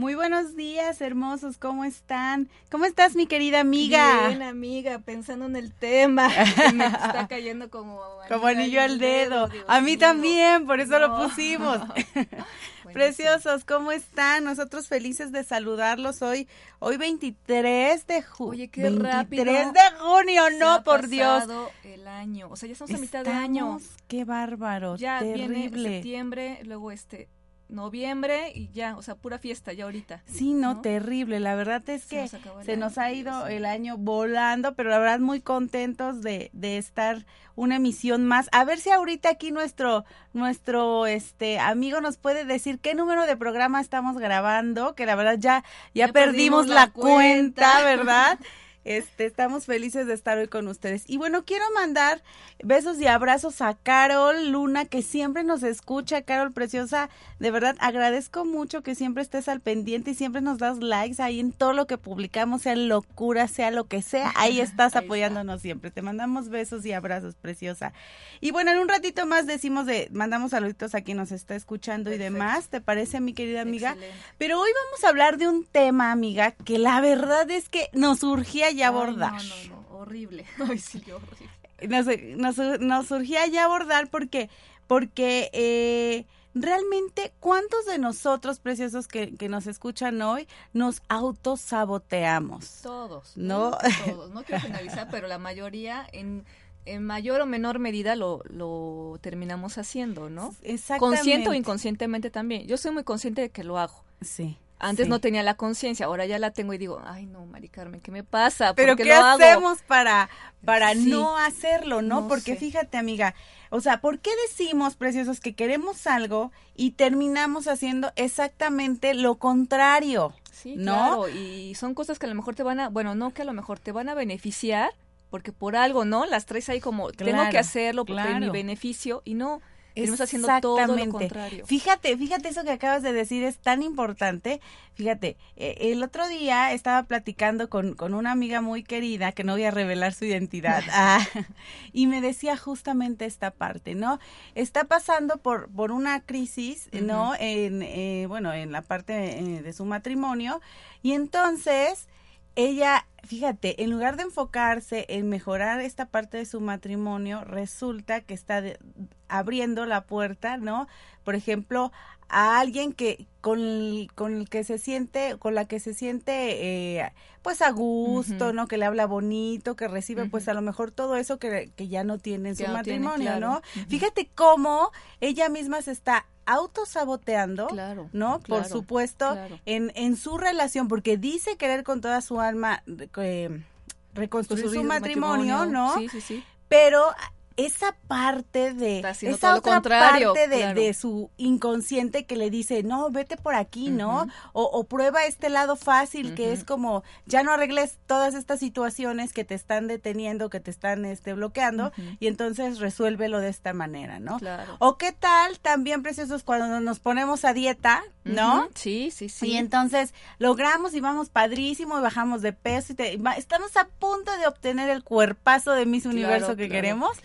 Muy buenos días, hermosos, ¿cómo están? ¿Cómo estás, mi querida amiga? Bien, amiga, pensando en el tema, me está cayendo como como anillo al dedo. A mí también, por eso lo pusimos. Preciosos, ¿cómo están? Nosotros felices de saludarlos hoy, hoy 23 de junio. Oye, qué 23 rápido. de junio, no, por Dios. el año, o sea, ya estamos, a mitad de año. Qué bárbaro, ya terrible. viene septiembre, luego este noviembre y ya, o sea, pura fiesta ya ahorita. Sí, no, terrible. La verdad es que se nos, ha ido el año volando, pero la verdad muy contentos de, de estar una emisión más. A ver si ahorita aquí nuestro nuestro este amigo nos puede decir qué número de programa estamos grabando, que la verdad ya ya, perdimos, la, cuenta ¿verdad? Este, estamos felices de estar hoy con ustedes. Y bueno, quiero mandar besos y abrazos a Carol Luna, que siempre nos escucha. Carol Preciosa, de verdad agradezco mucho que siempre estés al pendiente y siempre nos das likes ahí en todo lo que publicamos, sea locura, sea lo que sea. Ahí estás apoyándonos siempre. Te mandamos besos y abrazos, Preciosa. Y bueno, en un ratito más decimos de, mandamos saluditos a quien nos está escuchando y demás. ¿Te parece, mi querida amiga? Pero hoy vamos a hablar de un tema, amiga, que la verdad es que nos surgía ya abordar. no, no, no, horrible. Ay, sí, horrible. Nos, nos, surgía ya abordar porque, porque eh, realmente, ¿cuántos de nosotros, preciosos que, que nos escuchan hoy, nos autosaboteamos? Todos. ¿No? Todos. No quiero generalizar, pero la mayoría en en mayor o menor medida lo, lo terminamos haciendo, ¿no? Exactamente. Consciente o inconscientemente también. Yo soy muy consciente de que lo hago. Sí. Antes no tenía la conciencia, ahora ya la tengo y digo, ay no, Mari Carmen, ¿qué me pasa? Pero ¿qué hacemos para, para no hacerlo, no? Porque fíjate, amiga, o sea, ¿por qué decimos, preciosos, que queremos algo y terminamos haciendo exactamente lo contrario? Sí, ¿no? claro, y son cosas que a lo mejor te van a, bueno, no que a lo mejor te van a beneficiar, porque por algo, ¿no? Las traes ahí como, tengo que hacerlo porque mi beneficio, y no, Estamos haciendo todo lo contrario. Fíjate, fíjate eso que acabas de decir es tan importante. Fíjate, eh, el otro día estaba platicando con, con, una amiga muy querida, que no voy a revelar su identidad, ah, y me decía justamente esta parte, ¿no? Está pasando por, por una crisis, ¿no? En, eh, bueno, en la parte eh, de su matrimonio, y entonces ella, fíjate, en lugar de enfocarse en mejorar esta parte de su matrimonio, resulta que está abriendo la puerta, ¿no? Por ejemplo, a alguien que con el, con el que se siente, con la que se siente eh, pues a gusto, ¿no? Que le habla bonito, que recibe pues a lo mejor todo eso que, que ya no tiene en su matrimonio, ¿no? Fíjate cómo ella misma se está autosaboteando, claro, ¿no? Por supuesto, en, en su relación, porque dice querer con toda su alma eh, reconstruir su matrimonio, ¿no? Sí, sí, sí. Pero esa parte de esa otra parte de, su inconsciente que le dice no vete por aquí no o, prueba este lado fácil que es como ya no arregles todas estas situaciones que te están deteniendo que te están este bloqueando y entonces resuélvelo de esta manera no o qué tal también preciosos cuando nos ponemos a dieta no sí sí sí. Y entonces logramos y vamos padrísimo y bajamos de peso y estamos a punto de obtener el cuerpazo de Miss Universo que queremos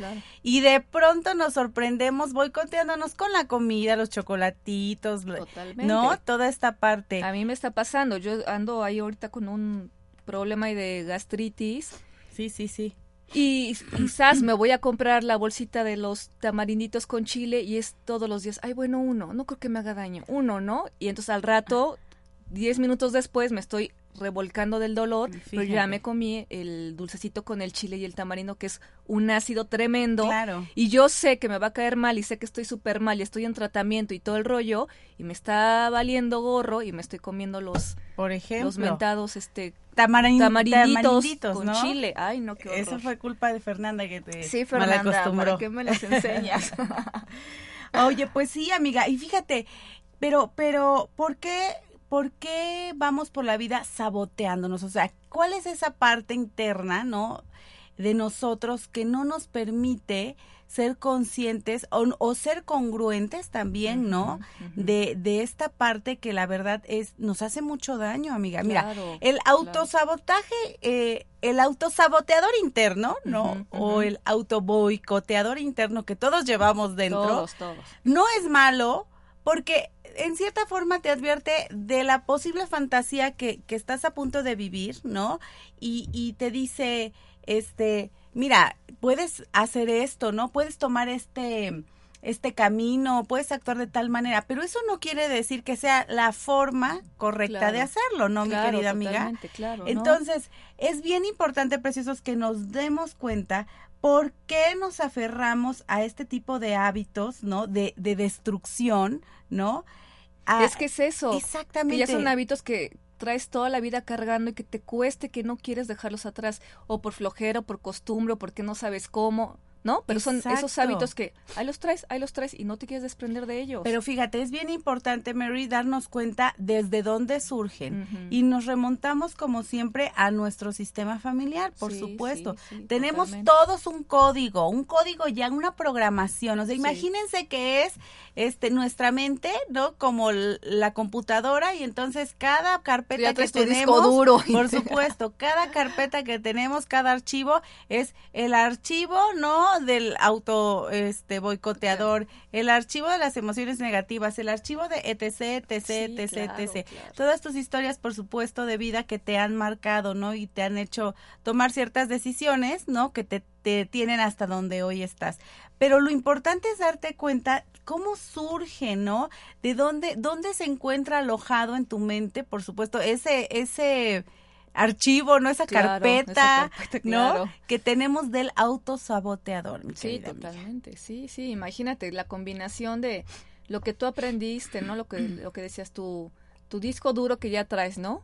y de pronto nos sorprendemos boicoteándonos con la comida, los chocolatitos, ¿no? Toda esta parte. A mí me está pasando, yo ando ahí ahorita con un problema de gastritis. Sí, sí, sí. Y quizás me voy a comprar la bolsita de los tamarinditos con chile y es todos los días, ay, bueno, uno, no creo que me haga daño, uno, ¿no? Y entonces al rato 10 minutos después me estoy revolcando del dolor, pero ya me comí el dulcecito con el chile y el tamarindo, que es un ácido tremendo. Claro. Y yo sé que me va a caer mal y sé que estoy súper mal y estoy en tratamiento y todo el rollo, y me está valiendo gorro y me estoy comiendo los, Por ejemplo, los mentados este tamarinditos, con chile. Ay, no, qué horror. Eso fue culpa de Fernanda que te sí, Fernanda, ¿para qué me las enseñas? Oye, pues sí, amiga, y fíjate, pero, pero, ¿por qué ¿por qué vamos por la vida saboteándonos? O sea, ¿cuál es esa parte interna, no? De nosotros que no nos permite ser conscientes o, ser congruentes también, ¿no? de, de, esta parte que la verdad es, nos hace mucho daño, amiga. Mira, el autosabotaje, eh, el autosaboteador interno, ¿no? O el autoboicoteador interno que todos llevamos dentro. Todos, todos. No es malo porque en cierta forma te advierte de la posible fantasía que, que estás a punto de vivir, ¿no? Y, y te dice, este, mira, puedes hacer esto, ¿no? Puedes tomar este, este camino, puedes actuar de tal manera, pero eso no quiere decir que sea la forma correcta de hacerlo, ¿no, mi querida amiga? Claro, Entonces, es bien importante, preciosos, que nos demos cuenta por qué nos aferramos a este tipo de hábitos, ¿no? De, de destrucción, ¿no? es que es eso. Exactamente. Que ya son hábitos que traes toda la vida cargando y que te cueste, que no quieres dejarlos atrás, o por flojera, o por costumbre, o porque no sabes cómo. ¿No? Pero son esos hábitos que ahí los traes, ahí los traes y no te quieres desprender de ellos. Pero fíjate, es bien importante, Mary, darnos cuenta desde dónde surgen y nos remontamos como siempre a nuestro sistema familiar, por supuesto. Tenemos todos un código, un código ya, una programación. O sea, imagínense que es este nuestra mente, ¿no? Como la computadora y entonces cada carpeta que tenemos, duro. por supuesto, cada carpeta que tenemos, cada archivo es el archivo, ¿no? Del auto este boicoteador, el archivo de las emociones negativas, el archivo de etc, etc, etc, etc. Todas tus historias, por supuesto, de vida que te han marcado, ¿no? Y te han hecho tomar ciertas decisiones, ¿no? Que te, te tienen hasta donde hoy estás. Pero lo importante es darte cuenta cómo surge, ¿no? De dónde, dónde se encuentra alojado en tu mente, por supuesto, ese, ese archivo, ¿no? Esa carpeta, ¿no? Que tenemos del autosaboteador. sí, totalmente. Sí, sí, imagínate la combinación de lo que tú aprendiste, ¿no? Lo que, lo que decías tu, tu disco duro que ya traes, ¿no?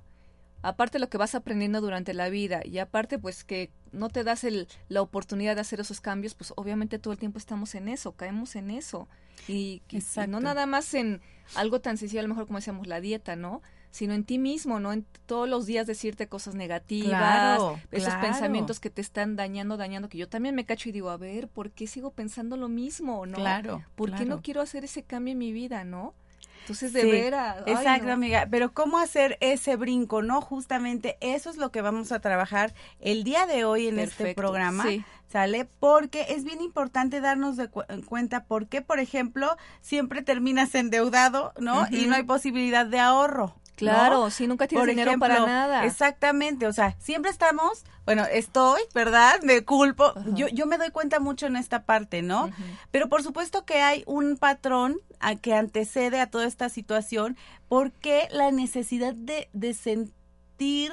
Aparte lo que vas aprendiendo durante la vida y aparte pues que no te das el, la oportunidad de hacer esos cambios, pues obviamente todo el tiempo estamos en eso, caemos en eso. Y, y no nada más en algo tan sencillo, a lo mejor como decíamos, la dieta, ¿no? Sino en ti mismo, no en todos los días decirte cosas negativas, esos pensamientos que te están dañando, dañando, que yo también me cacho y digo, a ver, ¿por qué sigo pensando lo mismo? ¿no? Claro. ¿Por qué no quiero hacer ese cambio en mi vida, no? Entonces, de veras. Exacto, amiga. Pero ¿cómo hacer ese brinco? No, justamente eso es lo que vamos a trabajar el día de hoy en este programa. ¿Sale? Porque es bien importante darnos de cuenta por qué, por ejemplo, siempre terminas endeudado, ¿no? Y no hay posibilidad de ahorro. Claro, si nunca tienes dinero para nada. Exactamente, o sea, siempre estamos, bueno, estoy, ¿verdad? Me culpo. Yo, yo me doy cuenta mucho en esta parte, ¿no? Pero por supuesto que hay un patrón a que antecede a toda esta situación, porque la necesidad de, de sentir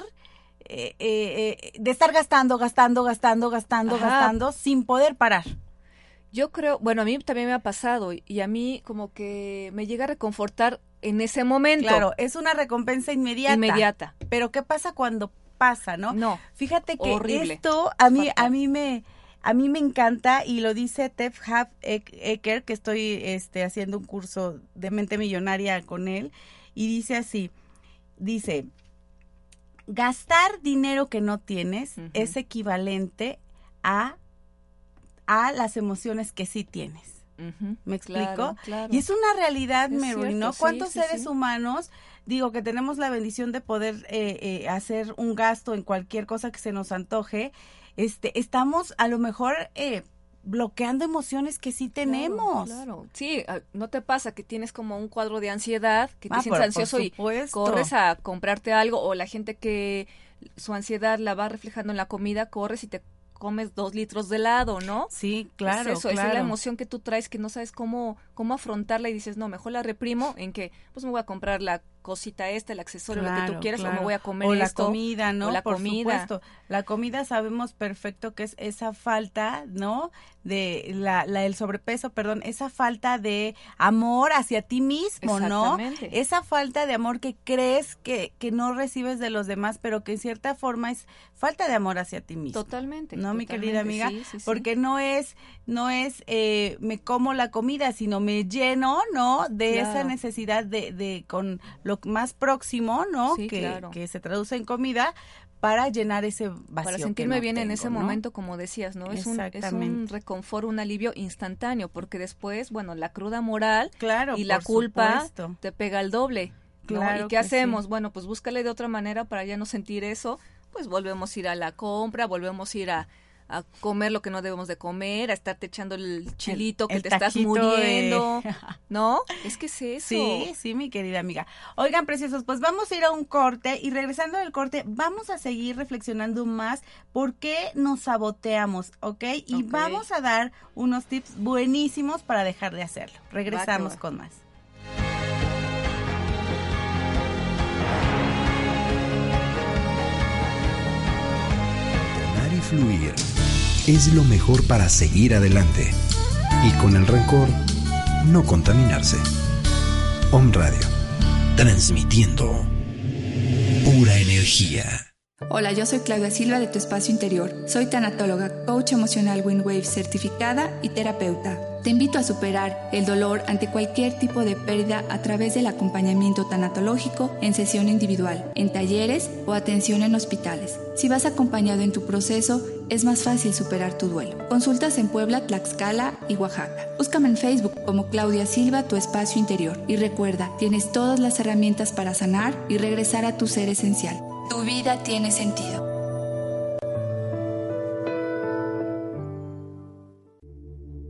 eh, eh, eh, de estar gastando, gastando, gastando, gastando, gastando, sin poder parar. Yo creo, bueno, a mí también me ha pasado y a mí como que me llega a reconfortar en ese momento. Claro, es una recompensa inmediata. Inmediata. Pero ¿qué pasa cuando pasa, no? No. Fíjate que esto a mí a mí me a mí me encanta y lo dice Tef Hab Ecker, que estoy este, haciendo un curso de mente millonaria con él, y dice así, dice, gastar dinero que no tienes es equivalente a, a las emociones que sí tienes. ¿Me explico? Y es una realidad, Mary, ¿no? ¿Cuántos seres humanos, digo, que tenemos la bendición de poder eh, eh, hacer un gasto en cualquier cosa que se nos antoje, este, estamos a lo mejor... Eh, bloqueando emociones que sí tenemos. Claro, sí, ah, no te pasa que tienes como un cuadro de ansiedad, que te ah, sientes ansioso y corres a comprarte algo o la gente que su ansiedad la va reflejando en la comida, corres y te comes dos litros de helado, ¿no? Sí, claro. Es eso, esa es la emoción que tú traes que no sabes cómo, cómo afrontarla y dices, no, mejor la reprimo en que, pues me voy a comprar la cosita esta, el accesorio, lo que tú quieras, o me voy a comer o la comida, ¿no? la Por comida. Supuesto. La comida sabemos perfecto que es esa falta, ¿no? De la, la el sobrepeso, perdón, esa falta de amor hacia ti mismo, ¿no? Esa falta de amor que crees que, que no recibes de los demás, pero que en cierta forma es falta de amor hacia ti mismo. Totalmente. ¿No, mi querida amiga? Porque no es, no es eh, me como la comida, sino me lleno, ¿no? De esa necesidad de, de con lo más próximo, ¿no? que, que se traduce en comida, para llenar ese vacío. Para sentirme bien en ese momento, como decías, ¿no? Es un, es un reconfort, un alivio instantáneo, porque después, bueno, la cruda moral claro, y la culpa te pega el doble. Claro ¿Y qué hacemos? Bueno, pues búscale de otra manera para ya no sentir eso, pues volvemos a ir a la compra, volvemos a ir a, a comer lo que no debemos de comer, a estarte echando el chilito que te estás muriendo, ¿no? Es que es eso. Sí, sí, mi querida amiga. Oigan, preciosos, pues vamos a ir a un corte y regresando del corte vamos a seguir reflexionando más por qué nos saboteamos, ¿ok? Y vamos a dar unos tips buenísimos para dejar de hacerlo. Regresamos con más. fluir es lo mejor para seguir adelante y con el rencor no contaminarse. Om Radio, transmitiendo pura energía. Hola, yo soy Claudia Silva de Tu Espacio Interior. Soy tanatóloga, coach emocional Windwave certificada y terapeuta. Te invito a superar el dolor ante cualquier tipo de pérdida a través del acompañamiento tanatológico en sesión individual, en talleres o atención en hospitales. Si vas acompañado en tu proceso, es más fácil superar tu duelo. Consultas en Puebla, Tlaxcala y Oaxaca. Búscame en Facebook como Claudia Silva, tu espacio interior. Y recuerda, tienes todas las herramientas para sanar y regresar a tu ser esencial. Tu vida tiene sentido.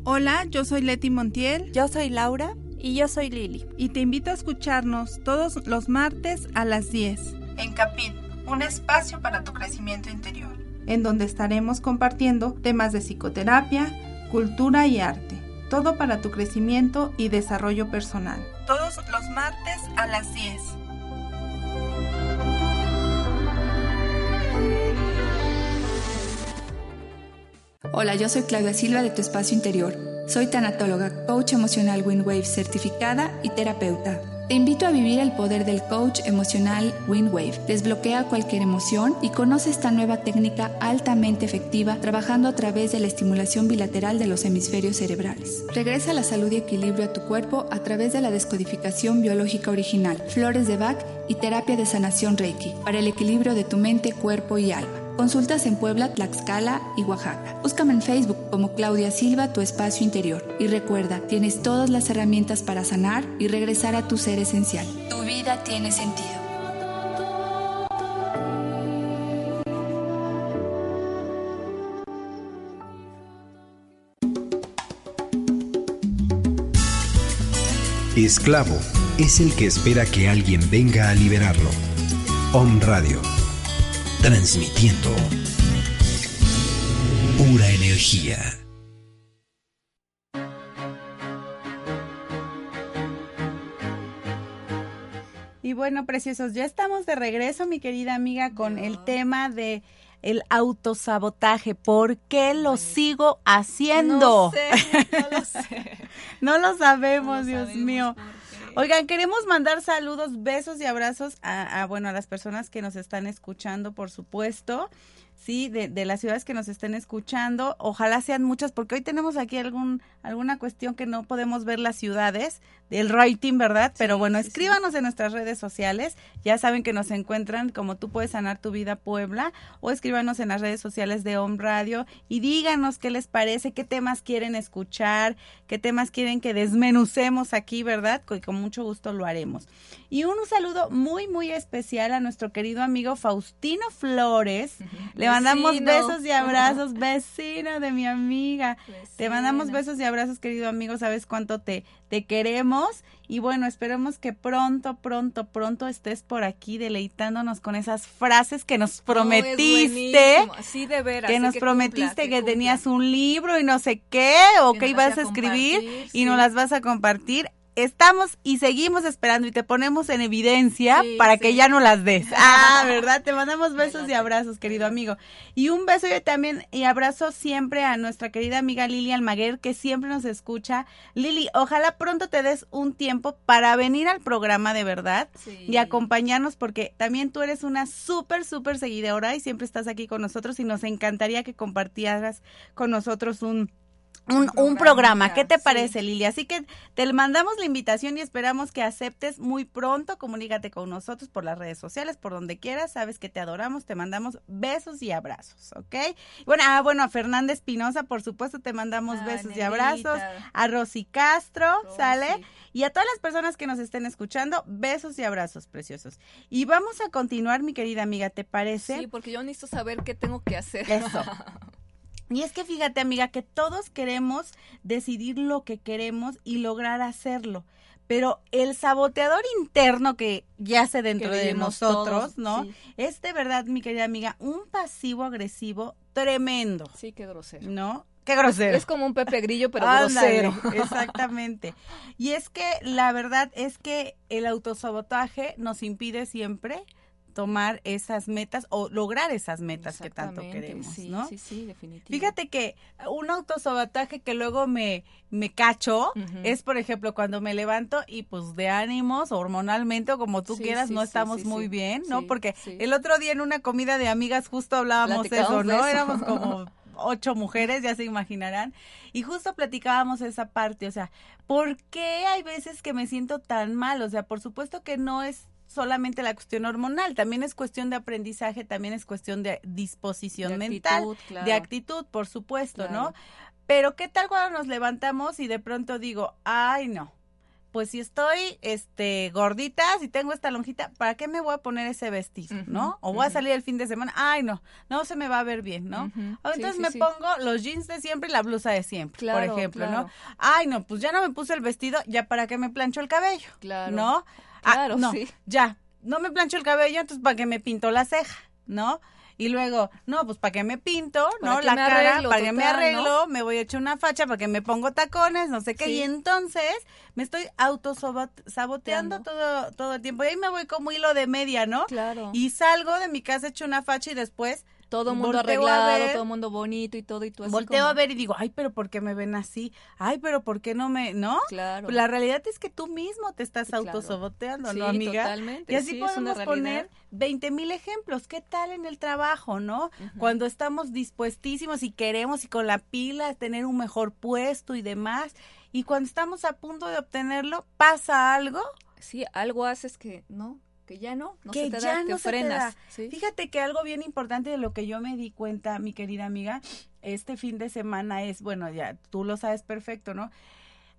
Hola, yo soy Leti Montiel. Yo soy Laura. Y yo soy Lili. Y te invito a escucharnos todos los martes a las 10. En Capit, un espacio para tu crecimiento interior. En donde estaremos compartiendo temas de psicoterapia, cultura y arte. Todo para tu crecimiento y desarrollo personal. Todos los martes a las 10. Hola, yo soy Claudia Silva de Tu Espacio Interior. Soy tanatóloga, coach emocional Windwave certificada y terapeuta. Te invito a vivir el poder del coach emocional Windwave. Desbloquea cualquier emoción y conoce esta nueva técnica altamente efectiva trabajando a través de la estimulación bilateral de los hemisferios cerebrales. Regresa la salud y equilibrio a tu cuerpo a través de la descodificación biológica original, flores de Bach y terapia de sanación Reiki para el equilibrio de tu mente, cuerpo y alma. Consultas en Puebla, Tlaxcala y Oaxaca. Búscame en Facebook como Claudia Silva, tu espacio interior. Y recuerda, tienes todas las herramientas para sanar y regresar a tu ser esencial. Tu vida tiene sentido. Esclavo es el que espera que alguien venga a liberarlo. Om Radio transmitiendo pura energía. Y bueno, preciosos, ya estamos de regreso, mi querida amiga, con el tema de el autosabotaje. ¿Por qué lo sigo haciendo? No sé, no lo sé. no lo sabemos, Dios mío. Oigan, queremos mandar saludos, besos y abrazos a, a, bueno, a las personas que nos están escuchando, por supuesto sí, de, de, las ciudades que nos estén escuchando. Ojalá sean muchas, porque hoy tenemos aquí algún, alguna cuestión que no podemos ver las ciudades del rating, ¿verdad? Pero bueno, escríbanos en nuestras redes sociales. Ya saben que nos encuentran como tú puedes sanar tu vida Puebla o escríbanos en las redes sociales de Home Radio y díganos qué les parece, qué temas quieren escuchar, qué temas quieren que desmenucemos aquí, ¿verdad? Que con mucho gusto lo haremos. Y un saludo muy, muy especial a nuestro querido amigo Faustino Flores. Le mandamos besos y abrazos, vecino de mi amiga. Te mandamos besos y abrazos, querido amigo. Sabes cuánto te, te queremos. Y bueno, esperemos que pronto, pronto, pronto estés por aquí deleitándonos con esas frases que nos prometiste. sí, de veras. Que nos prometiste que, tenías un libro y no sé qué, o que, ibas a escribir y nos las vas a compartir estamos y seguimos esperando y te ponemos en evidencia para que ya no las des. Ah, ¿verdad? Te mandamos besos y abrazos, querido amigo. Y un beso yo también y abrazo siempre a nuestra querida amiga Lili Almaguer, que siempre nos escucha. Lili, ojalá pronto te des un tiempo para venir al programa de verdad y acompañarnos, porque también tú eres una súper, súper seguidora y siempre estás aquí con nosotros y nos encantaría que compartieras con nosotros un un, programa. ¿Qué te parece, Lili? Así que te mandamos la invitación y esperamos que aceptes muy pronto. Comunícate con nosotros por las redes sociales, por donde quieras. Sabes que te adoramos, te mandamos besos y abrazos, ¿ok? Bueno, ah, bueno, a Fernanda Espinosa, por supuesto, te mandamos besos y abrazos. A Rosy Castro, ¿sale? Y a todas las personas que nos estén escuchando, besos y abrazos preciosos. Y vamos a continuar, mi querida amiga, ¿te parece? Sí, porque yo necesito saber qué tengo que hacer. Eso. Y es que fíjate, amiga, que todos queremos decidir lo que queremos y lograr hacerlo. Pero el saboteador interno que yace dentro de nosotros, ¿no? Es de verdad, mi querida amiga, un pasivo agresivo tremendo. Sí, qué grosero. ¿No? Qué grosero. Es, como un Pepe Grillo, pero grosero. Exactamente. Y es que la verdad es que el autosabotaje nos impide siempre tomar esas metas o lograr esas metas que tanto queremos, ¿no? Sí, sí, definitivamente. Fíjate que un autosabotaje que luego me, me cacho es, por ejemplo, cuando me levanto y pues de ánimos, hormonalmente o como tú quieras, no estamos muy bien, ¿no? Porque el otro día en una comida de amigas justo hablábamos eso, ¿no? Éramos como ocho mujeres, ya se imaginarán. Y justo platicábamos esa parte, o sea, ¿por qué hay veces que me siento tan mal? O sea, por supuesto que no es solamente la cuestión hormonal, también es cuestión de aprendizaje, también es cuestión de disposición mental, de actitud, por supuesto, ¿no? Pero ¿qué tal cuando nos levantamos y de pronto digo, ay no, pues si estoy este gordita, si tengo esta lonjita, ¿para qué me voy a poner ese vestido, no? O voy a salir el fin de semana, ay no, no se me va a ver bien, ¿no? entonces me pongo los jeans de siempre y la blusa de siempre, por ejemplo, ¿no? Ay no, pues ya no me puse el vestido, ya para qué me plancho el cabello, claro. ¿no? Ah, claro, no, ya, no me plancho el cabello, entonces para que me pinto la ceja, ¿no? Y luego, no, pues para que me pinto, ¿no? La cara, para que me arreglo, me voy a echar una facha, para que me pongo tacones, no sé qué. Y entonces me estoy autosaboteando todo, todo el tiempo. Y ahí me voy como hilo de media, ¿no? Claro. Y salgo de mi casa, echo una facha y después todo mundo arreglado, todo mundo bonito y todo y tú así Volteo a ver y digo, ay, pero ¿por qué me ven así? Ay, pero ¿por qué no me, no? Claro. la realidad es que tú mismo te estás autosaboteando, ¿no, amiga? totalmente. Y así podemos poner 20 mil ejemplos. ¿Qué tal en el trabajo, no? Cuando estamos dispuestísimos y queremos y con la pila tener un mejor puesto y demás. Y cuando estamos a punto de obtenerlo, pasa algo. Sí, algo haces que, ¿no? Que ya no, no se te da, te frenas. Fíjate que algo bien importante de lo que yo me di cuenta, mi querida amiga, este fin de semana es, bueno, ya tú lo sabes perfecto, ¿no?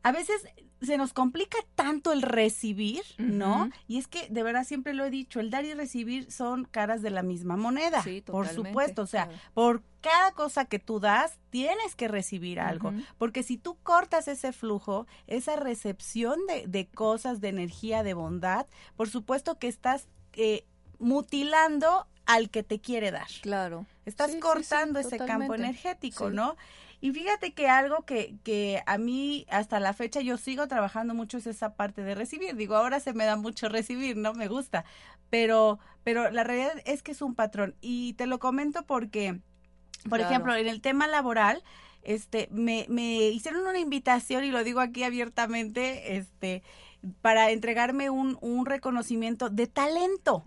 A veces se nos complica tanto el recibir, ¿no? Y es que de verdad siempre lo he dicho, el dar y recibir son caras de la misma moneda, por supuesto, o sea, por cada cosa que tú das, tienes que recibir algo, porque si tú cortas ese flujo, esa recepción de, de, cosas, de energía, de bondad, por supuesto que estás eh, mutilando al que te quiere dar. Claro. Estás cortando ese campo energético, ¿no? Y fíjate que algo que, que a mí hasta la fecha yo sigo trabajando mucho es esa parte de recibir. Digo, ahora se me da mucho recibir, ¿no? Me gusta. Pero, pero la realidad es que es un patrón. Y te lo comento porque, por ejemplo, en el tema laboral, este, me, me hicieron una invitación y lo digo aquí abiertamente, este, para entregarme un, un reconocimiento de talento.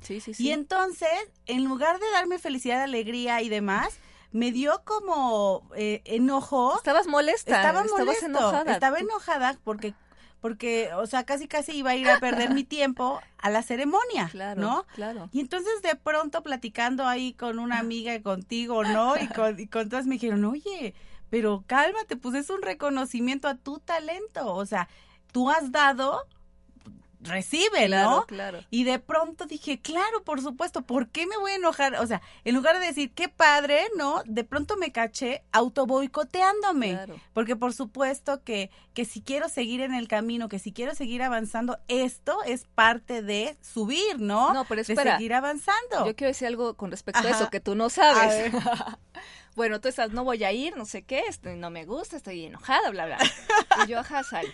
sí, sí, sí. Y entonces, en lugar de darme felicidad, alegría y demás, me dio como eh, enojo. Estabas molesta. Estaba molesta. enojada. Estaba enojada porque porque, o sea, casi casi iba a ir a perder mi tiempo a la ceremonia, claro, ¿no? Claro. Y entonces de pronto platicando ahí con una amiga contigo, ¿no? Y con, y con todas me dijeron, oye, pero cálmate, pues es un reconocimiento a tu talento, o sea, tú has dado recibe, ¿no? Claro. Y de pronto dije, claro, por supuesto, ¿por qué me voy a enojar? O sea, en lugar de decir, qué padre, ¿no? De pronto me caché autoboicoteándome. Claro. Porque por supuesto que, que si quiero seguir en el camino, que si quiero seguir avanzando, esto es parte de subir, ¿no? No, pero espera. De seguir avanzando. Yo quiero decir algo con respecto a eso que tú no sabes. bueno, tú estás, no voy a ir, no sé qué, estoy, no me gusta, estoy enojada, bla, bla. y yo, ajá, sal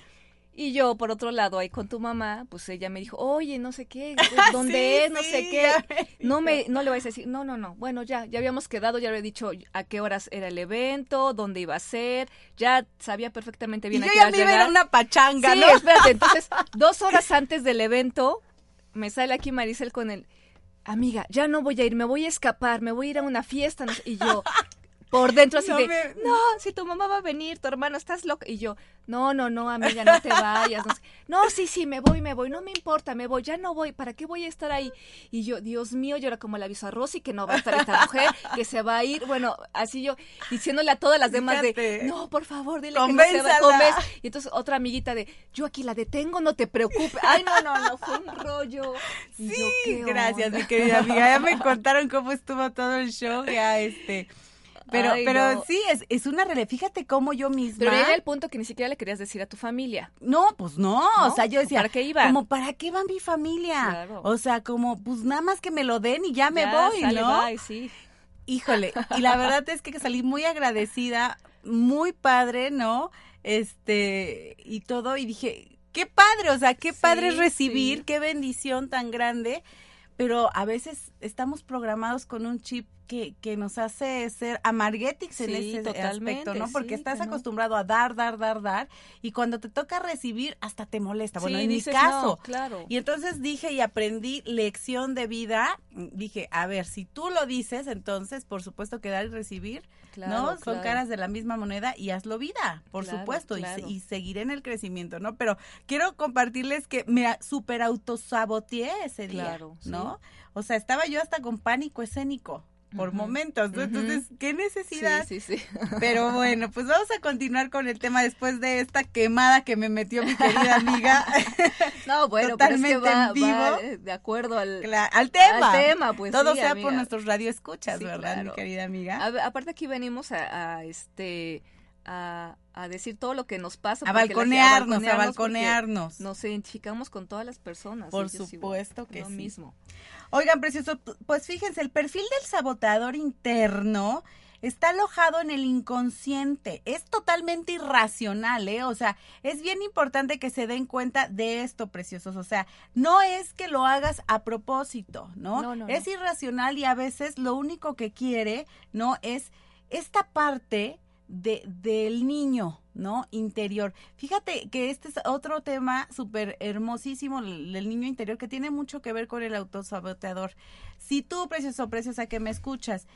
Y yo, por otro lado, ahí con tu mamá, pues ella me dijo, oye, no sé qué, ¿dónde es? No sé qué. No me, no le vais a decir, no, no, no. Bueno, ya, ya habíamos quedado, ya había dicho a qué horas era el evento, dónde iba a ser, ya sabía perfectamente bien y a yo ya me iba a una pachanga, sí, ¿no? espérate, entonces, dos horas antes del evento, me sale aquí Maricel con el, amiga, ya no voy a ir, me voy a escapar, me voy a ir a una fiesta, y yo, por dentro así de, no, si tu mamá va a venir, tu hermano, estás loca. Y yo, no, no, no, amiga, no te vayas. No, sí, sí, me voy, me voy, no me importa, me voy, ya no voy, ¿para qué voy a estar ahí? Y yo, Dios mío, yo era como le aviso a Rosy que no va a estar esta mujer, que se va a ir. Bueno, así yo, diciéndole a todas las demás de, no, por favor, dile que no se va Y entonces otra amiguita de, yo aquí la detengo, no te preocupes. Ay, no, no, no, fue un rollo. sí, gracias, mi querida amiga. Ya me contaron cómo estuvo todo el show, ya este pero, pero sí, es, es una realidad. Fíjate cómo yo misma. Pero era el punto que ni siquiera le querías decir a tu familia. No, pues no. O sea, yo decía. ¿Para qué iba? Como, ¿para qué va mi familia? O sea, como, pues nada más que me lo den y ya me voy, ¿no? sí. Híjole. Y la verdad es que salí muy agradecida, muy padre, ¿no? Este, y todo. Y dije, qué padre, o sea, qué padre es recibir, qué bendición tan grande. Pero a veces estamos programados con un chip que, que nos hace ser amarguetix en ese aspecto, ¿no? Porque estás acostumbrado a dar, dar, dar, dar, y cuando te toca recibir, hasta te molesta. Bueno, en mi caso. claro. Y entonces dije y aprendí lección de vida. Dije, a ver, si tú lo dices, entonces, por supuesto que dar y recibir, ¿no? Son caras de la misma moneda y hazlo vida, por supuesto, y, y, seguiré en el crecimiento, ¿no? Pero quiero compartirles que me super autosaboteé ese día, ¿no? O sea, estaba yo hasta con pánico escénico por momentos, Entonces, ¿qué necesidad? Sí, sí, sí. Pero bueno, pues vamos a continuar con el tema después de esta quemada que me metió mi querida amiga. No, bueno, Totalmente en vivo. de acuerdo al, al tema. Al tema, pues Todo sea por nuestros radioescuchas, ¿verdad, mi querida amiga? aparte aquí venimos a, este... A, a, decir todo lo que nos pasa. A balconearnos, a balconearnos. Nos identificamos con todas las personas. Por supuesto que lo sí. mismo. Oigan, precioso, pues fíjense, el perfil del saboteador interno está alojado en el inconsciente. Es totalmente irracional, ¿eh? O sea, es bien importante que se den cuenta de esto, preciosos. O sea, no es que lo hagas a propósito, ¿no? no, no es irracional y a veces lo único que quiere, ¿no? Es esta parte de, del niño, ¿no? Interior. Fíjate que este es otro tema súper hermosísimo, el, niño interior, que tiene mucho que ver con el autosaboteador. Si tú, precioso, preciosa, que me escuchas,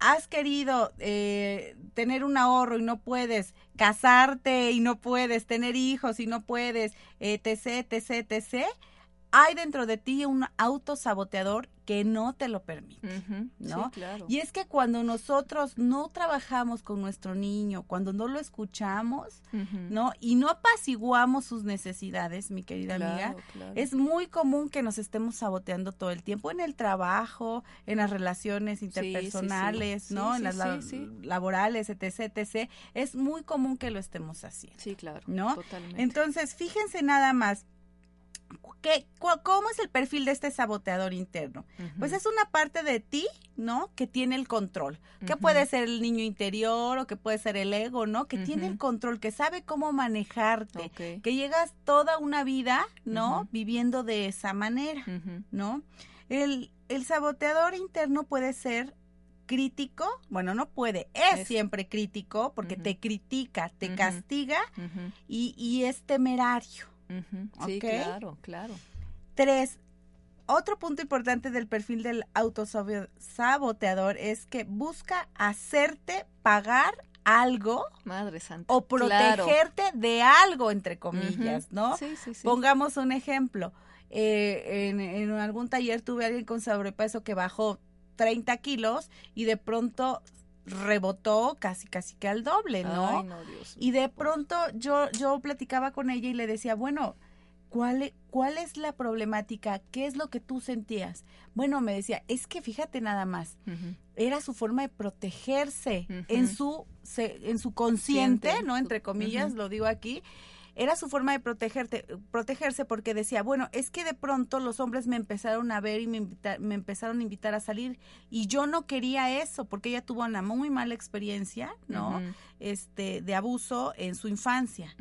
has querido eh, tener un ahorro y no puedes, casarte y no puedes, tener hijos y no puedes, etc., etc., etc., hay dentro de ti un autosaboteador que no te lo permite, ¿no? claro. Y es que cuando nosotros no trabajamos con nuestro niño, cuando no lo escuchamos, ¿no? Y no apaciguamos sus necesidades, mi querida amiga, es muy común que nos estemos saboteando todo el tiempo en el trabajo, en las relaciones interpersonales, ¿no? en las laborales, etc, etc. Es muy común que lo estemos haciendo. Sí, claro. ¿No? Totalmente. Entonces, fíjense nada más ¿Qué, ¿Cómo es el perfil de este saboteador interno? Pues es una parte de ti, ¿no? Que tiene el control. Que puede ser el niño interior o que puede ser el ego, ¿no? Que tiene el control, que sabe cómo manejarte. Que llegas toda una vida, ¿no? Viviendo de esa manera, ¿no? El, el saboteador interno puede ser crítico, bueno, no puede, es, siempre crítico porque te critica, te castiga y, y es temerario. Sí, claro, claro. Tres, otro punto importante del perfil del autosaboteador es que busca hacerte pagar algo Madre Santa. o protegerte de algo, entre comillas, ¿no? Sí, sí, sí. Pongamos un ejemplo. Eh, en, en, algún taller tuve a alguien con sobrepeso que bajó 30 kilos y de pronto rebotó casi casi que al doble, ¿no? y de pronto yo yo platicaba con ella y le decía, bueno, ¿cuál, e, ¿cuál es la problemática? ¿Qué es lo que tú sentías? Bueno, me decía, es que fíjate nada más, era su forma de protegerse en su en su consciente, ¿no? Entre comillas, lo digo aquí era su forma de protegerte, protegerse porque decía, bueno, es que de pronto los hombres me empezaron a ver y me, me empezaron a invitar a salir y yo no quería eso porque ella tuvo una muy mala experiencia, ¿no? Este, de abuso en su infancia.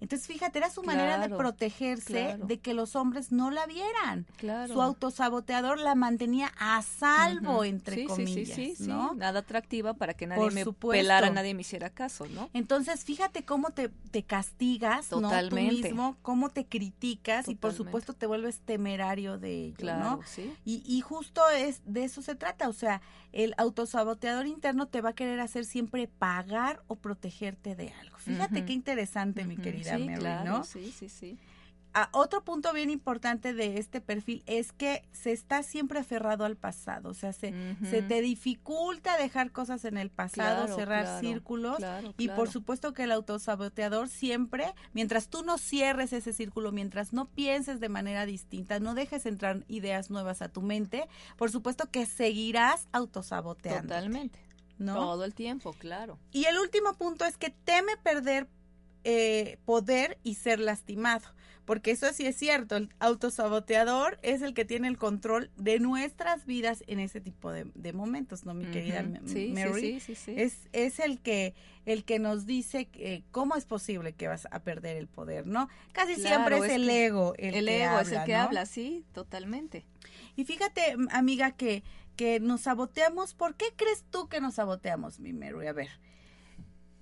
Entonces, fíjate, era su manera de protegerse de que los hombres no la vieran. Su autosaboteador la mantenía a salvo, entre comillas. Sí, sí, ¿no? Nada atractiva para que nadie me pelara, nadie me hiciera caso, ¿no? Entonces, fíjate cómo te, te castigas, Totalmente. ¿no? Tú mismo, cómo te criticas y, por supuesto, te vuelves temerario de ello, claro, ¿no? Y, y justo es de eso se trata. O sea, el autosaboteador interno te va a querer hacer siempre pagar o protegerte de algo. Fíjate qué interesante, mi querida sí, ¿no? Sí, sí, sí. Ah, otro punto bien importante de este perfil es que se está siempre aferrado al pasado, o sea, se, se te dificulta dejar cosas en el pasado, cerrar círculos y por supuesto que el autosaboteador siempre, mientras tú no cierres ese círculo, mientras no pienses de manera distinta, no dejes entrar ideas nuevas a tu mente, por supuesto que seguirás autosaboteando. Totalmente. ¿No? Todo el tiempo, claro. Y el último punto es que teme perder eh, poder y ser lastimado. Porque eso sí es cierto, el autosaboteador es el que tiene el control de nuestras vidas en ese tipo de, momentos, ¿no, mi querida Mary? Sí, sí, sí, es, es el que el que nos dice cómo es posible que vas a perder el poder, ¿no? Casi siempre es, el ego el, el ego es el que habla, sí, totalmente. Y fíjate, amiga, que que nos saboteamos. ¿Por qué crees tú que nos saboteamos, mi Mary? A ver,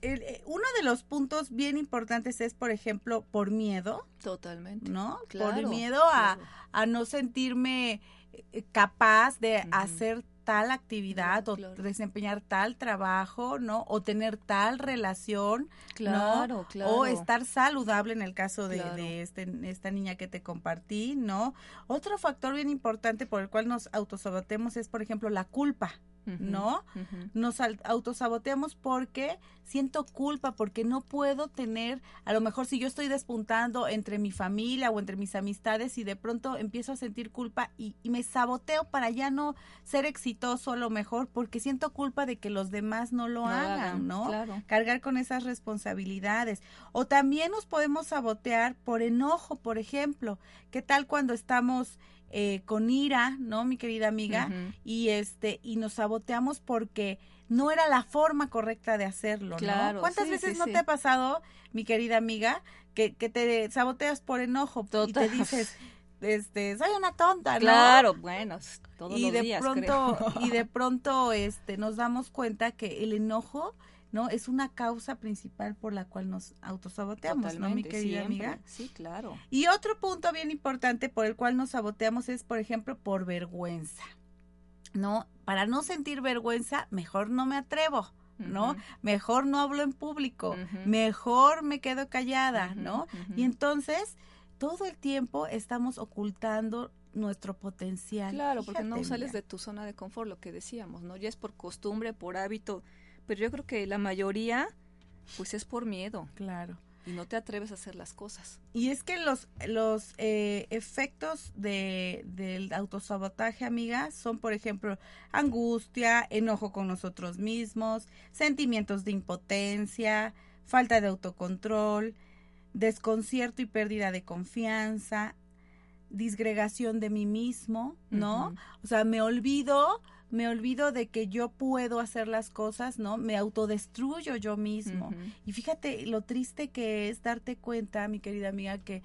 eh, uno de los puntos bien importantes es, por ejemplo, por miedo. Totalmente. ¿No? por miedo a, no sentirme eh, capaz de hacer tal actividad o desempeñar tal trabajo, ¿no? O tener tal relación, claro, Claro. O estar saludable en el caso de, de este, esta niña que te compartí, ¿no? Otro factor bien importante por el cual nos autosaboteamos es, por ejemplo, la culpa. ¿No? Nos autosaboteamos porque siento culpa, porque no puedo tener, a lo mejor si yo estoy despuntando entre mi familia o entre mis amistades y de pronto empiezo a sentir culpa y, me saboteo para ya no ser exitoso a lo mejor porque siento culpa de que los demás no lo hagan, ¿no? Cargar con esas responsabilidades. O también nos podemos sabotear por enojo, por ejemplo. ¿Qué tal cuando estamos eh, con ira, ¿no, mi querida amiga? Y este, y nos saboteamos porque no era la forma correcta de hacerlo, ¿no? ¿Cuántas veces no te ha pasado, mi querida amiga, que, que te saboteas por enojo y te dices, este, soy una tonta, ¿no? Claro, bueno, todos y los de días, pronto, Y de pronto, este, nos damos cuenta que el enojo ¿no? Es una causa principal por la cual nos autosaboteamos, ¿no, mi querida amiga? Sí, claro. Y otro punto bien importante por el cual nos saboteamos es, por ejemplo, por vergüenza, ¿no? Para no sentir vergüenza, mejor no me atrevo. ¿no? Mejor no hablo en público, mejor me quedo callada, ¿no? Y entonces, todo el tiempo estamos ocultando nuestro potencial. Claro, porque no sales de tu zona de confort, lo que decíamos, ¿no? Ya es por costumbre, por hábito, pero yo creo que la mayoría, pues es por miedo. Claro. Y no te atreves a hacer las cosas. Y es que los, los eh, efectos de, del autosabotaje, amiga, son, por ejemplo, angustia, enojo con nosotros mismos, sentimientos de impotencia, falta de autocontrol, desconcierto y pérdida de confianza, disgregación de mí mismo, ¿no? O sea, me olvido me olvido de que yo puedo hacer las cosas, ¿no? Me autodestruyo yo mismo. Y fíjate lo triste que es darte cuenta, mi querida amiga, que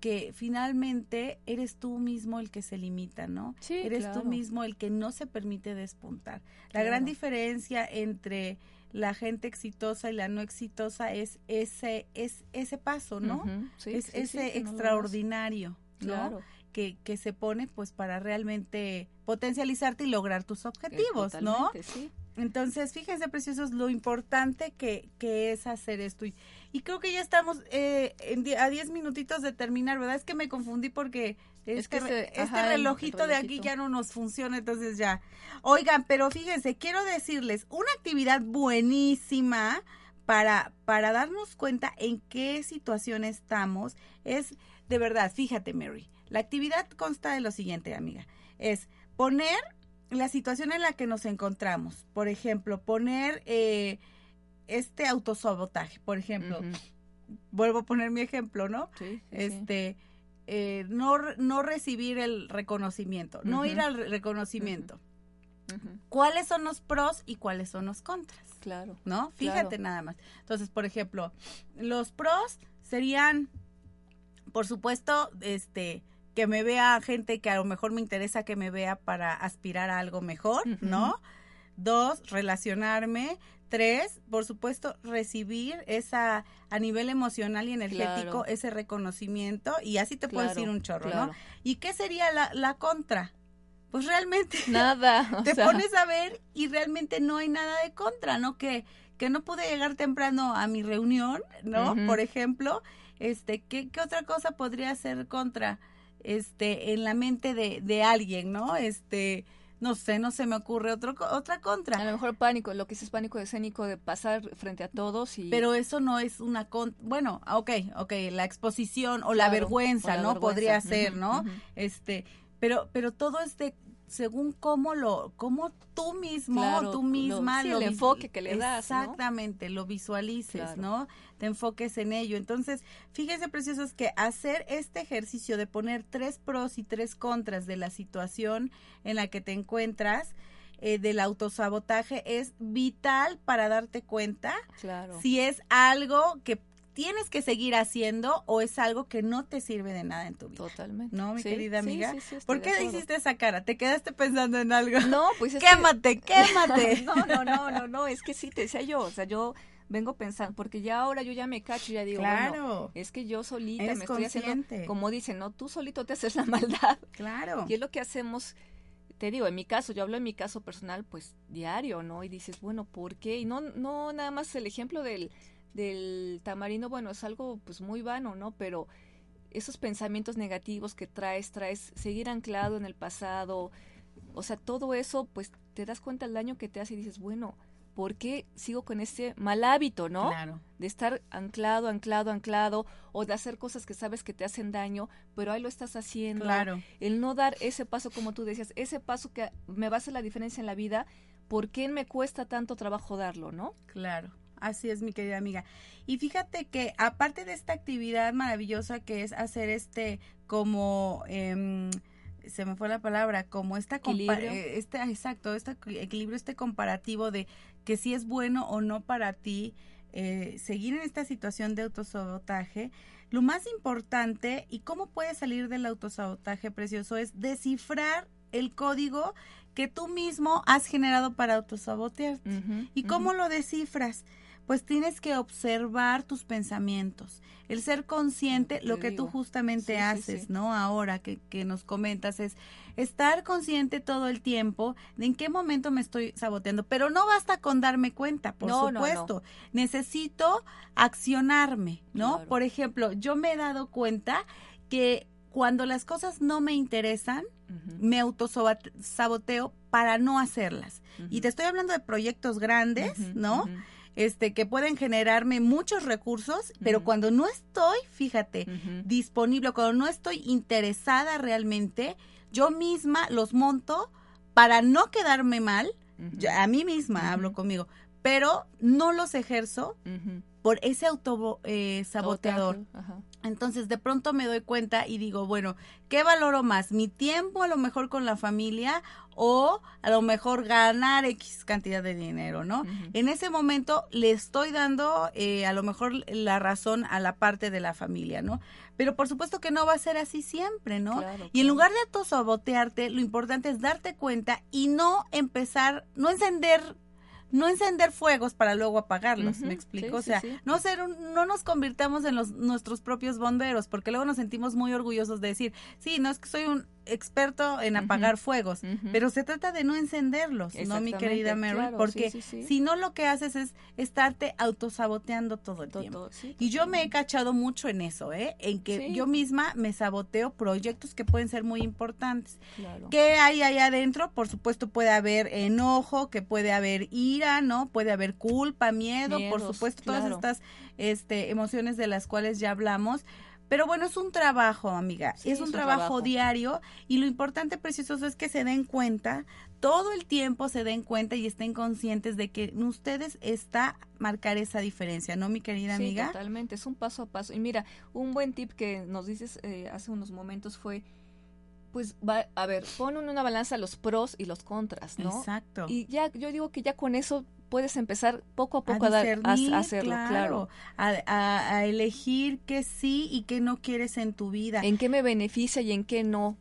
que finalmente eres tú mismo el que se limita, ¿no? Sí, eres tú mismo el que no se permite despuntar. La gran diferencia entre la gente exitosa y la no exitosa es ese es ese paso, ¿no? es ese extraordinario, ¿no? Claro que, que se pone pues para realmente potencializarte y lograr tus objetivos, ¿no? Sí. Entonces, fíjense, preciosos, lo importante que, que es hacer esto. Y, y creo que ya estamos eh, a 10 minutitos de terminar, ¿verdad? Es que me confundí porque este, este relojito de aquí ya no nos funciona, entonces ya. Oigan, pero fíjense, quiero decirles, una actividad buenísima para, para darnos cuenta en qué situación estamos es, de verdad, fíjate, Mary, la actividad consta de lo siguiente, amiga. Es poner la situación en la que nos encontramos. Por ejemplo, poner eh, este autosabotaje. Por ejemplo, vuelvo a poner mi ejemplo, ¿no? Sí, este, eh, no, no recibir el reconocimiento, no ir al reconocimiento. ¿Cuáles son los pros y cuáles son los contras? Claro. ¿No? Fíjate nada más. Entonces, por ejemplo, los pros serían, por supuesto, este, que me vea gente que a lo mejor me interesa que me vea para aspirar a algo mejor, ¿no? Dos, relacionarme. Tres, por supuesto, recibir esa a nivel emocional y energético ese reconocimiento y así te puedo decir un chorro, ¿no? ¿Y qué sería la, la contra? Pues realmente nada. te pones a ver y realmente no hay nada de contra, ¿no? Que que no pude llegar temprano a mi reunión, ¿no? Por ejemplo, este, ¿qué, ¿qué otra cosa podría ser contra? Este en la mente de, de alguien, ¿no? Este, no sé, no se me ocurre otro, otra contra. A lo mejor pánico, lo que es pánico escénico de pasar frente a todos y... Pero eso no es una con... Bueno, ok, ok, la exposición o la vergüenza, ¿no? Podría ser, ¿no? Este, pero, pero todo es de, según cómo lo, cómo tú mismo, tú misma, lo, el enfoque que le das, exactamente, lo visualices, ¿no? Te enfoques en ello. Entonces, fíjese, preciosos, que hacer este ejercicio de poner tres pros y tres contras de la situación en la que te encuentras, eh, del autosabotaje es vital para darte cuenta claro. si es algo que tienes que seguir haciendo o es algo que no te sirve de nada en tu vida. Totalmente. ¿No, mi querida amiga? ¿Por qué hiciste esa cara? ¿Te quedaste pensando en algo? No, pues es quémate, quémate. no, no, no, no, no, es que sí te decía yo, o sea, yo vengo pensando, porque ya ahora yo ya me cacho y ya digo, claro. es que yo solita me estoy haciendo, como dicen, no, tú solito te haces la maldad. Claro. Y es lo que hacemos te digo, en mi caso, yo hablo en mi caso personal, pues diario, ¿no? Y dices, bueno, ¿por qué? Y no, no nada más el ejemplo del, del tamarino, bueno, es algo pues muy vano, ¿no? Pero esos pensamientos negativos que traes, traes, seguir anclado en el pasado, o sea, todo eso, pues te das cuenta del daño que te hace y dices, bueno, ¿por qué sigo con ese mal hábito, no? Claro. De estar anclado, anclado, anclado, o de hacer cosas que sabes que te hacen daño, pero ahí lo estás haciendo. Claro. El no dar ese paso, como tú decías, ese paso que me va a hacer la diferencia en la vida, ¿por qué me cuesta tanto trabajo darlo, no? Claro. Así es, mi querida amiga. Y fíjate que aparte de esta actividad maravillosa que es hacer este como... Eh, se me fue la palabra, como esta equilibrio. Este, exacto, este equilibrio, este comparativo de que si es bueno o no para ti eh, seguir en esta situación de autosabotaje, lo más importante y cómo puedes salir del autosabotaje precioso es descifrar el código que tú mismo has generado para autosabotearte. ¿Y cómo lo descifras? Pues tienes que observar tus pensamientos, el ser consciente, lo que tú justamente haces, ¿no? Ahora que, que, nos comentas es estar consciente todo el tiempo de en qué momento me estoy saboteando, pero no basta con darme cuenta, por supuesto, necesito accionarme, ¿no? Por ejemplo, yo me he dado cuenta que cuando las cosas no me interesan, me autosaboteo para no hacerlas. Y te estoy hablando de proyectos grandes, ¿no? Este, que pueden generarme muchos recursos, pero cuando no estoy, fíjate, disponible, cuando no estoy interesada realmente, yo misma los monto para no quedarme mal, a mí misma hablo conmigo, pero no los ejerzo por ese auto eh, saboteador. Entonces de pronto me doy cuenta y digo, bueno, ¿qué valoro más? ¿Mi tiempo a lo mejor con la familia o a lo mejor ganar X cantidad de dinero, ¿no? En ese momento le estoy dando eh, a lo mejor la razón a la parte de la familia, ¿no? Pero por supuesto que no va a ser así siempre, ¿no? y en lugar de autosabotearte, lo importante es darte cuenta y no empezar, no encender no encender fuegos para luego apagarlos, ¿me explico? o sea, no ser no nos convirtamos en los nuestros propios bomberos, porque luego nos sentimos muy orgullosos de decir, sí, no es que soy un experto en apagar fuegos, pero se trata de no encenderlos, ¿no, mi querida Mary? porque si no lo que haces es estarte autosaboteando todo el tiempo. y yo me he cachado mucho en eso, ¿eh? En que yo misma me saboteo proyectos que pueden ser muy importantes. ¿Qué hay ahí adentro? Por supuesto puede haber enojo, que puede haber ira, ¿no? Puede haber culpa, miedo, por supuesto todas estas este, emociones de las cuales ya hablamos pero bueno, es un trabajo, amiga, es, un, trabajo, diario y lo importante, precioso, es que se den cuenta, todo el tiempo se den cuenta y estén conscientes de que en ustedes está marcar esa diferencia, ¿no, mi querida amiga? Sí, totalmente, es un paso a paso. Y mira, un buen tip que nos dices eh, hace unos momentos fue Pues va, a ver, pon en una balanza los pros y los contras, ¿no? Exacto. Y ya, yo digo que ya con eso puedes empezar poco a poco a, dar, a, hacerlo, claro. A, elegir qué sí y qué no quieres en tu vida. En qué me beneficia y en qué no.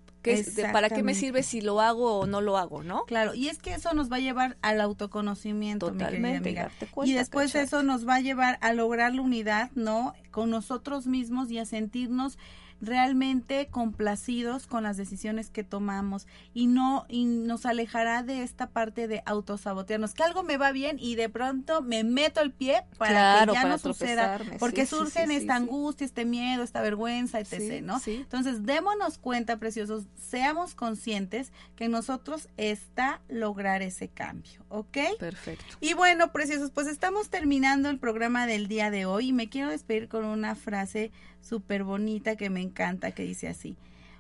¿Para qué me sirve si lo hago o no lo hago, no? Claro, y es que eso nos va a llevar al autoconocimiento, Totalmente, mi amiga. y después eso nos va a llevar a lograr la unidad, ¿no? Con nosotros mismos y a sentirnos realmente complacidos con las decisiones que tomamos y no y nos alejará de esta parte de autosabotearnos, que algo me va bien y de pronto me meto el pie para que ya no suceda, porque surgen esta angustia, este miedo, esta vergüenza, etc., ¿no? Entonces, démonos cuenta, preciosos, seamos conscientes que nosotros está lograr ese cambio, ¿ok? Perfecto. Y bueno, preciosos, pues estamos terminando el programa del día de hoy y me quiero despedir con una frase súper bonita que me encanta, que dice así,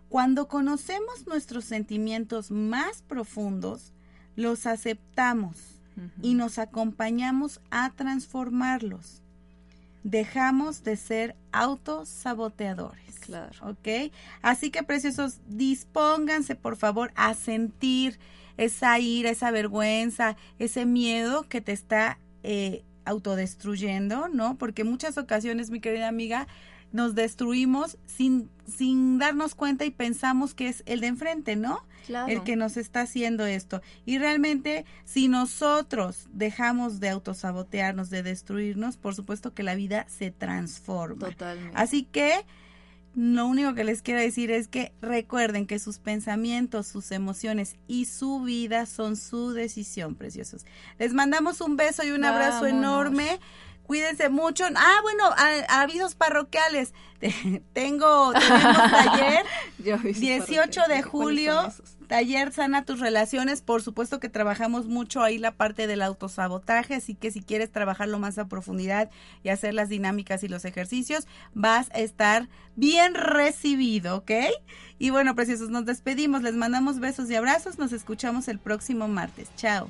cuando conocemos nuestros sentimientos más profundos, los aceptamos y nos acompañamos a transformarlos. Dejamos de ser autosaboteadores. Claro. ¿Ok? Así que, preciosos, dispónganse, por favor, a sentir esa ira, esa vergüenza, ese miedo que te está eh, autodestruyendo, ¿no? Porque muchas ocasiones, mi querida amiga, nos destruimos sin, sin darnos cuenta y pensamos que es el de enfrente, ¿no? El que nos está haciendo esto. Y realmente, si nosotros dejamos de autosabotearnos, de destruirnos, por supuesto que la vida se transforma. Totalmente. Así que lo único que les quiero decir es que recuerden que sus pensamientos, sus emociones y su vida son su decisión, preciosos. Les mandamos un beso y un abrazo enorme cuídense mucho. Ah, bueno, avisos parroquiales. Tengo, tenemos taller 18 de julio, taller Sana tus relaciones. Por supuesto que trabajamos mucho ahí la parte del autosabotaje, así que si quieres trabajarlo más a profundidad y hacer las dinámicas y los ejercicios, vas a estar bien recibido, ¿ok? Y bueno, preciosos, nos despedimos, les mandamos besos y abrazos, nos escuchamos el próximo martes. Chao.